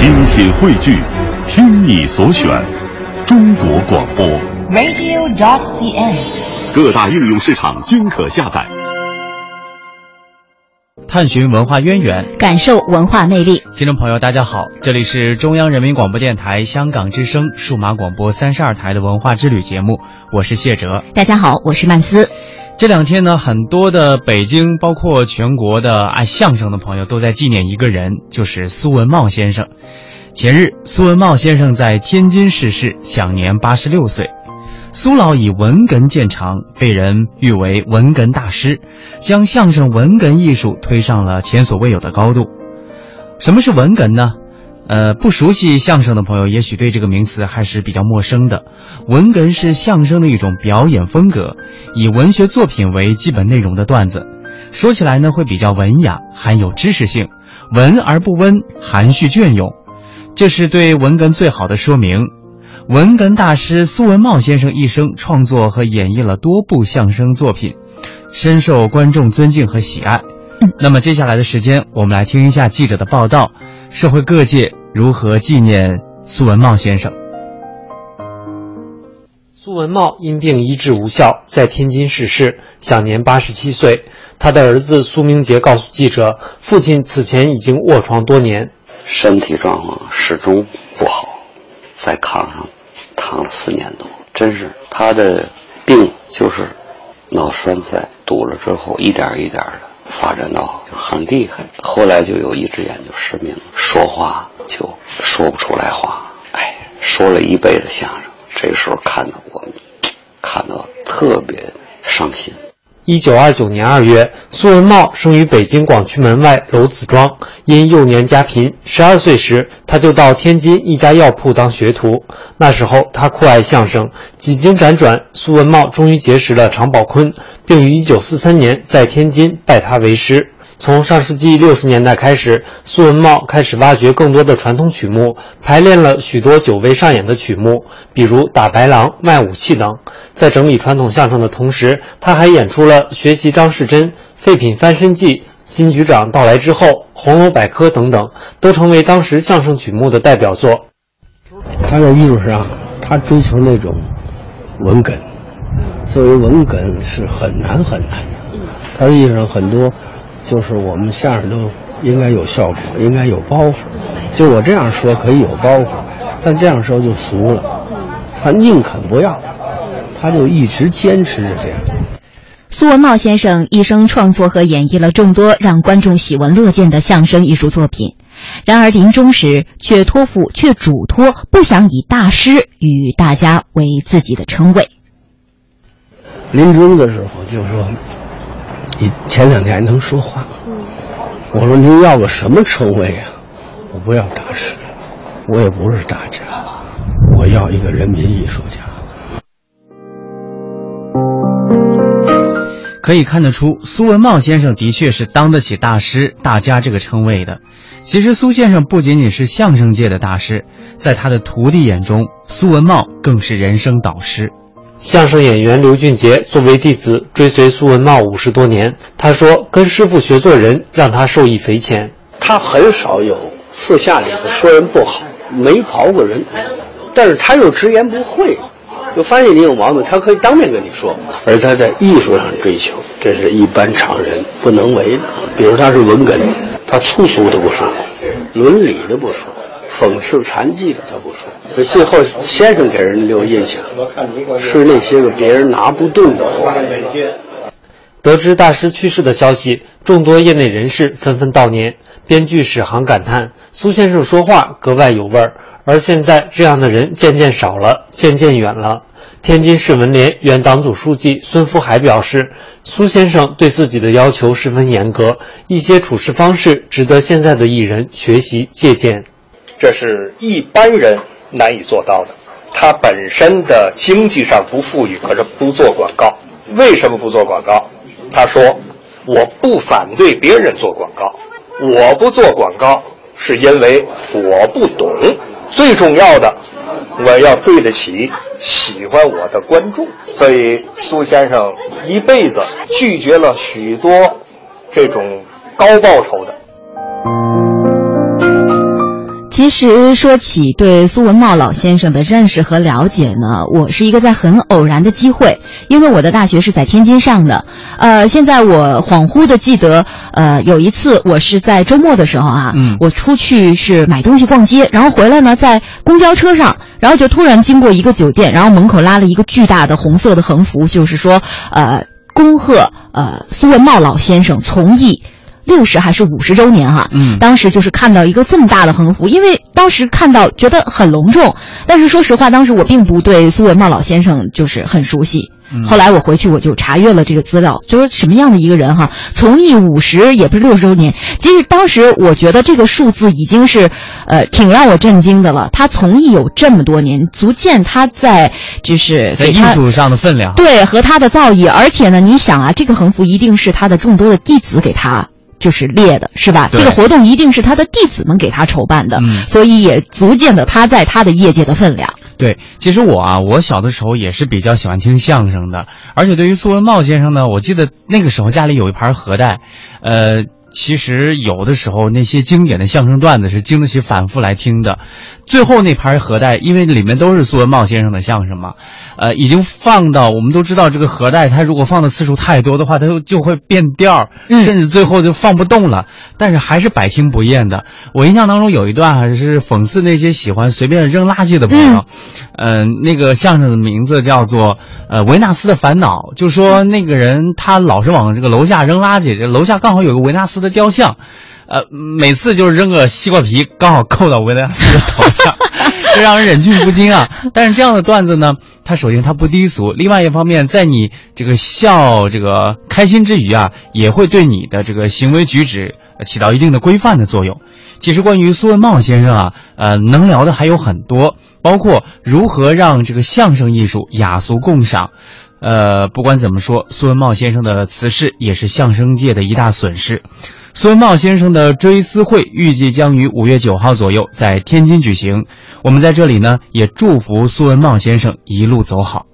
精品汇聚，听你所选，中国广播。radio.cn。各大应用市场均可下载。探寻文化渊源，感受文化魅力。听众朋友，大家好，这里是中央人民广播电台香港之声数码广播三十二台的文化之旅节目，我是谢哲。大家好，我是曼斯。这两天呢，很多的北京，包括全国的爱相声的朋友，都在纪念一个人，就是苏文茂先生。前日，苏文茂先生在天津逝世，享年八十六岁。苏老以文哏见长，被人誉为文哏大师，将相声文哏艺术推上了前所未有的高度。什么是文哏呢？呃，不熟悉相声的朋友，也许对这个名词还是比较陌生的。文哏是相声的一种表演风格，以文学作品为基本内容的段子，说起来呢会比较文雅，含有知识性，文而不温，含蓄隽永，这是对文哏最好的说明。文哏大师苏文茂先生一生创作和演绎了多部相声作品，深受观众尊敬和喜爱。那么接下来的时间，我们来听一下记者的报道，社会各界如何纪念苏文茂先生。苏文茂因病医治无效，在天津逝世，享年八十七岁。他的儿子苏明杰告诉记者，父亲此前已经卧床多年，身体状况始终不好，在炕上躺了四年多，真是他的病就是脑栓塞堵了之后，一点一点的发展到很厉害，后来就有一只眼就失明，说话就说不出来话，哎，说了一辈子相声，这时候看到我们，看到特别伤心。一九二九年二月，苏文茂生于北京广渠门外楼子庄。因幼年家贫，十二岁时他就到天津一家药铺当学徒。那时候他酷爱相声，几经辗转，苏文茂终于结识了常宝坤，并于一九四三年在天津拜他为师。从上世纪六十年代开始，苏文茂开始挖掘更多的传统曲目，排练了许多久未上演的曲目，比如打白狼、卖武器等。在整理传统相声的同时，他还演出了《学习张世珍》《废品翻身记》《新局长到来之后》《红楼百科》等等，都成为当时相声曲目的代表作。他在艺术上，他追求那种文哏，作为文哏是很难很难的。他的艺术上很多。就是我们相声都应该有效果，应该有包袱。就我这样说可以有包袱，但这样说就俗了。他宁肯不要，他就一直坚持着这样。苏文茂先生一生创作和演绎了众多让观众喜闻乐见的相声艺术作品，然而临终时却托付却嘱托不想以大师与大家为自己的称谓。临终的时候就说。你前两天还能说话，我说您要个什么称谓呀？我不要大师，我也不是大家，我要一个人民艺术家。可以看得出，苏文茂先生的确是当得起大师、大家这个称谓的。其实，苏先生不仅仅是相声界的大师，在他的徒弟眼中，苏文茂更是人生导师。相声演员刘俊杰作为弟子，追随苏文茂五十多年。他说：“跟师傅学做人，让他受益匪浅。他很少有私下里头说人不好，没刨过人，但是他又直言不讳，就发现你有毛病，他可以当面跟你说。而他在艺术上追求，这是一般常人不能为的。比如他是文哏，他粗俗的不说，伦理的不说。”讽刺残疾的他不说，所以最后先生给人留印象是那些个别人拿不动的话。得知大师去世的消息，众多业内人士纷纷悼念。编剧史航感叹：苏先生说话格外有味儿，而现在这样的人渐渐少了，渐渐远了。天津市文联原党组书记孙福海表示，苏先生对自己的要求十分严格，一些处事方式值得现在的艺人学习借鉴。这是一般人难以做到的。他本身的经济上不富裕，可是不做广告。为什么不做广告？他说：“我不反对别人做广告，我不做广告是因为我不懂。最重要的，我要对得起喜欢我的观众。”所以，苏先生一辈子拒绝了许多这种高报酬的。其实说起对苏文茂老先生的认识和了解呢，我是一个在很偶然的机会，因为我的大学是在天津上的。呃，现在我恍惚的记得，呃，有一次我是在周末的时候啊，嗯我出去是买东西逛街，然后回来呢，在公交车上，然后就突然经过一个酒店，然后门口拉了一个巨大的红色的横幅，就是说，呃，恭贺呃苏文茂老先生从艺。六十还是五十周年哈、嗯当时就是看到一个这么大的横幅，因为当时看到觉得很隆重，但是说实话，当时我并不对苏文茂老先生就是很熟悉。嗯后来我回去我就查阅了这个资料，就是什么样的一个人哈，从艺五十也不是六十周年。其实当时我觉得这个数字已经是，呃，挺让我震惊的了。他从艺有这么多年，足见他在就是在艺术上的分量。对，和他的造诣，而且呢，你想啊，这个横幅一定是他的众多的弟子给他。就是列的，是吧？这个活动一定是他的弟子们给他筹办的，嗯所以也足见了他在他的业界的分量。对，其实我啊，我小的时候也是比较喜欢听相声的，而且对于苏文茂先生呢，我记得那个时候家里有一盘核带，呃，其实有的时候那些经典的相声段子是经得起反复来听的。最后那盘盒带，因为里面都是苏文茂先生的相声嘛，呃，已经放到我们都知道这个盒带，它如果放的次数太多的话，它就就会变调甚至最后就放不动了。但是还是百听不厌的。我印象当中有一段还是讽刺那些喜欢随便扔垃圾的朋友。嗯、那个相声的名字叫做呃维纳斯的烦恼，就说那个人他老是往这个楼下扔垃圾，这楼下刚好有个维纳斯的雕像。呃，每次就是扔个西瓜皮，刚好扣到维纳斯的头上，这让人忍俊不禁啊。但是这样的段子呢，它首先它不低俗，另外一方面，在你这个笑这个开心之余啊，也会对你的这个行为举止起到一定的规范的作用。其实关于苏文茂先生啊，呃，能聊的还有很多，包括如何让这个相声艺术雅俗共赏。呃，不管怎么说，苏文茂先生的辞世也是相声界的一大损失。苏文茂先生的追思会预计将于五月九号左右在天津举行。我们在这里呢，也祝福苏文茂先生一路走好。